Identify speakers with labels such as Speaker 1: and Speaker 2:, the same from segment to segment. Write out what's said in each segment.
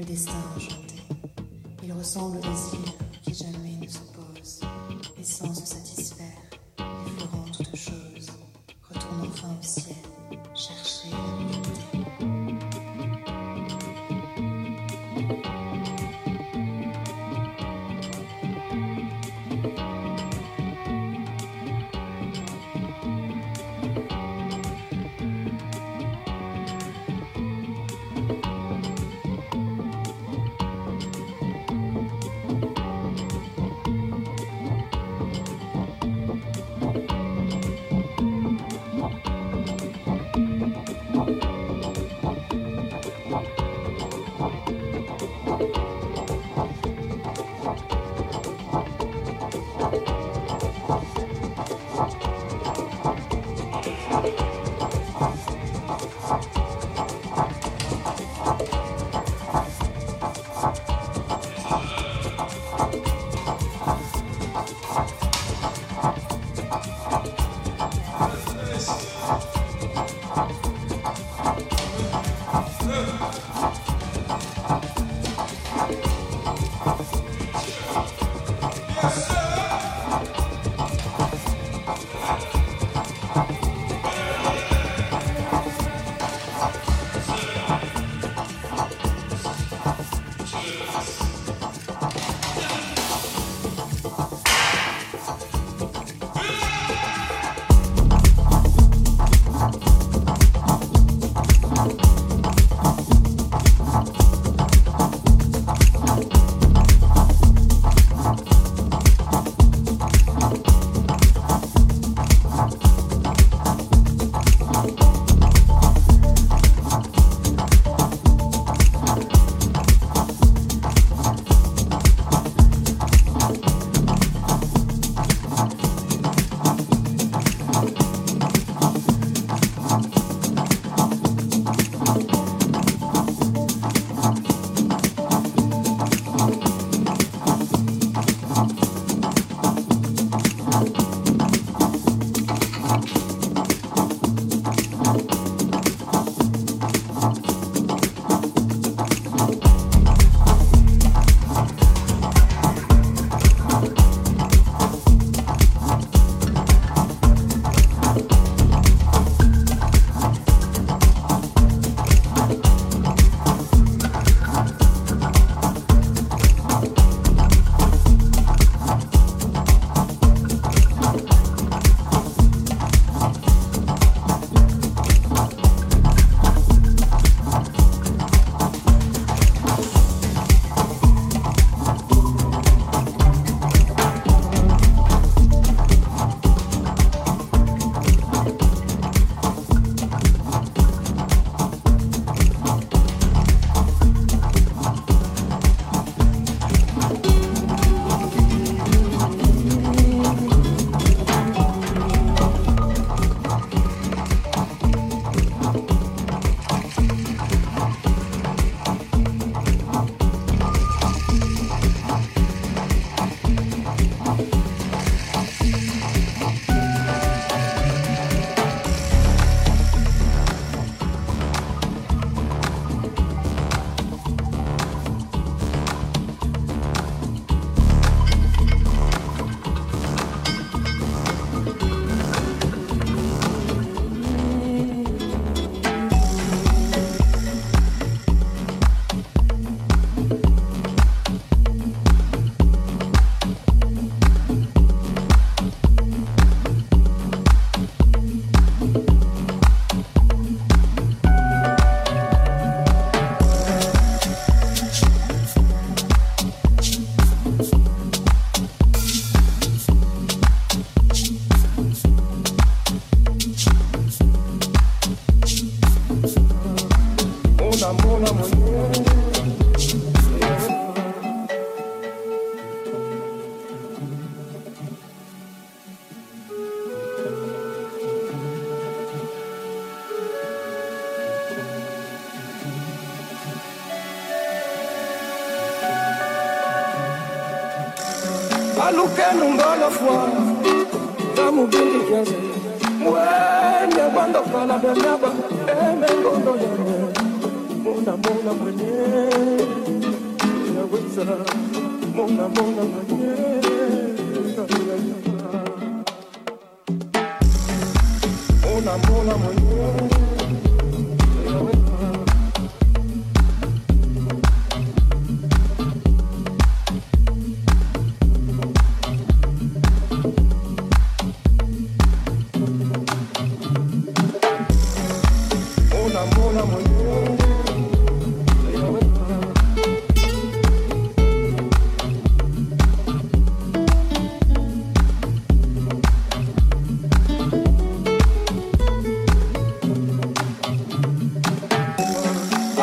Speaker 1: le destin enchanté. Il ressemble aux îles qui jamais ne sont Huh.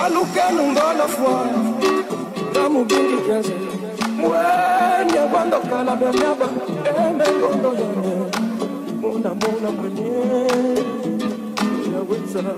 Speaker 2: Alukenu ngolofwa zamubindi kiaze mwenye kwandokala benyaba emengondo yane mona mona mwenye. Yaweza Mona